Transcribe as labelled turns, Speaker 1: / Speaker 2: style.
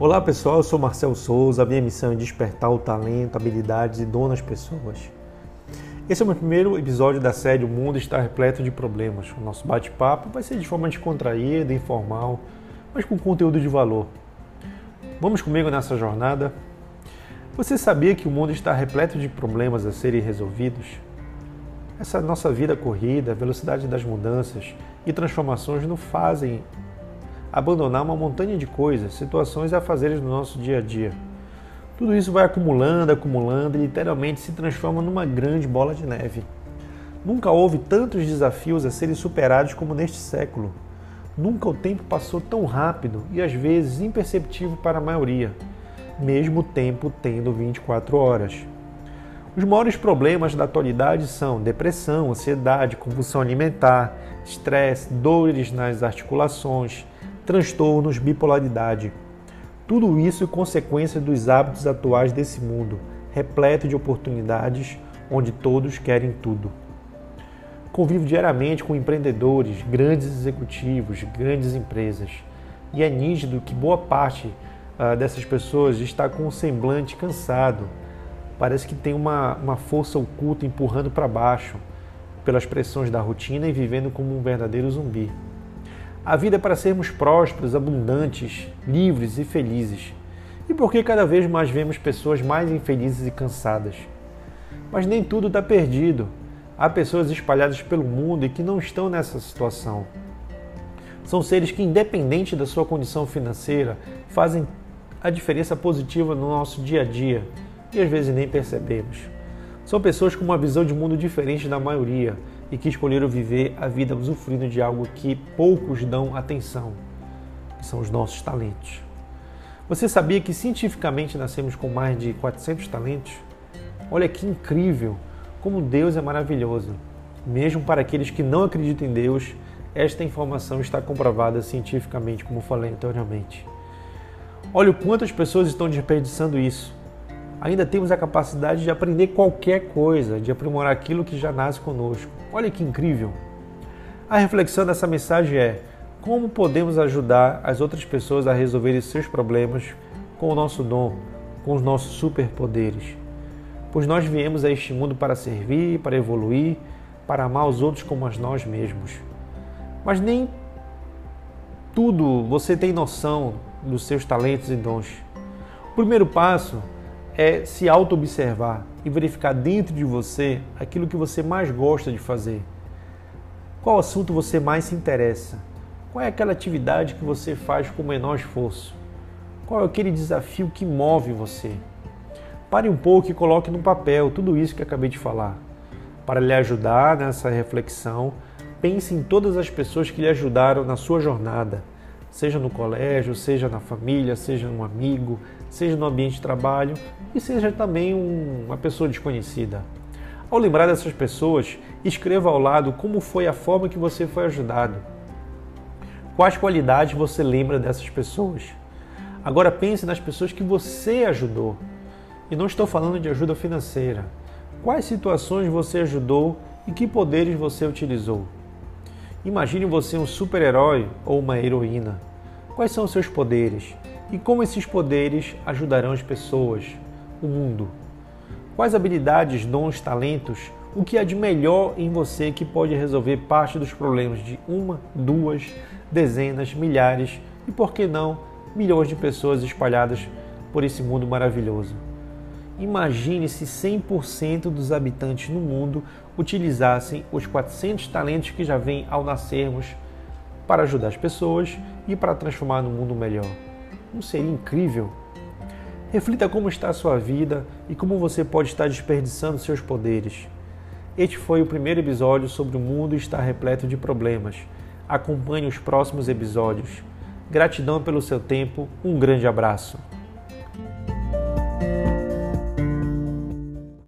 Speaker 1: Olá pessoal, eu sou Marcel Souza. A minha missão é despertar o talento, habilidades e dom nas pessoas. Esse é o meu primeiro episódio da série O Mundo está repleto de problemas. O nosso bate-papo vai ser de forma descontraída, informal, mas com conteúdo de valor. Vamos comigo nessa jornada? Você sabia que o mundo está repleto de problemas a serem resolvidos? Essa nossa vida corrida, a velocidade das mudanças e transformações nos fazem abandonar uma montanha de coisas, situações e afazeres do nosso dia a dia. Tudo isso vai acumulando, acumulando e literalmente se transforma numa grande bola de neve. Nunca houve tantos desafios a serem superados como neste século. Nunca o tempo passou tão rápido e às vezes imperceptível para a maioria, mesmo o tempo tendo 24 horas. Os maiores problemas da atualidade são depressão, ansiedade, compulsão alimentar, estresse, dores nas articulações, transtornos, bipolaridade. Tudo isso é consequência dos hábitos atuais desse mundo, repleto de oportunidades, onde todos querem tudo. Convivo diariamente com empreendedores, grandes executivos, grandes empresas, e é nítido que boa parte uh, dessas pessoas está com um semblante cansado. Parece que tem uma, uma força oculta empurrando para baixo pelas pressões da rotina e vivendo como um verdadeiro zumbi. A vida é para sermos prósperos, abundantes, livres e felizes. E por que cada vez mais vemos pessoas mais infelizes e cansadas? Mas nem tudo está perdido. Há pessoas espalhadas pelo mundo e que não estão nessa situação. São seres que, independente da sua condição financeira, fazem a diferença positiva no nosso dia a dia e às vezes nem percebemos. São pessoas com uma visão de mundo diferente da maioria, e que escolheram viver a vida usufruindo de algo que poucos dão atenção, que são os nossos talentos. Você sabia que cientificamente nascemos com mais de 400 talentos? Olha que incrível! Como Deus é maravilhoso! Mesmo para aqueles que não acreditam em Deus, esta informação está comprovada cientificamente, como falei anteriormente. Olha o quanto as pessoas estão desperdiçando isso ainda temos a capacidade de aprender qualquer coisa, de aprimorar aquilo que já nasce conosco. Olha que incrível! A reflexão dessa mensagem é: como podemos ajudar as outras pessoas a resolverem seus problemas com o nosso dom, com os nossos superpoderes? Pois nós viemos a este mundo para servir, para evoluir, para amar os outros como a nós mesmos. Mas nem tudo você tem noção dos seus talentos e dons. O primeiro passo é se auto-observar e verificar dentro de você aquilo que você mais gosta de fazer. Qual assunto você mais se interessa? Qual é aquela atividade que você faz com o menor esforço? Qual é aquele desafio que move você? Pare um pouco e coloque no papel tudo isso que acabei de falar. Para lhe ajudar nessa reflexão, pense em todas as pessoas que lhe ajudaram na sua jornada seja no colégio, seja na família, seja um amigo, seja no ambiente de trabalho e seja também um, uma pessoa desconhecida. Ao lembrar dessas pessoas, escreva ao lado como foi a forma que você foi ajudado. Quais qualidades você lembra dessas pessoas? Agora pense nas pessoas que você ajudou. E não estou falando de ajuda financeira. Quais situações você ajudou e que poderes você utilizou? Imagine você um super-herói ou uma heroína. Quais são os seus poderes? E como esses poderes ajudarão as pessoas, o mundo? Quais habilidades, dons, talentos, o que há de melhor em você que pode resolver parte dos problemas de uma, duas, dezenas, milhares e, por que não, milhões de pessoas espalhadas por esse mundo maravilhoso? Imagine se 100% dos habitantes no mundo utilizassem os 400 talentos que já vêm ao nascermos para ajudar as pessoas e para transformar no mundo melhor. Não seria incrível? Reflita como está a sua vida e como você pode estar desperdiçando seus poderes. Este foi o primeiro episódio sobre o mundo estar repleto de problemas. Acompanhe os próximos episódios. Gratidão pelo seu tempo, um grande abraço.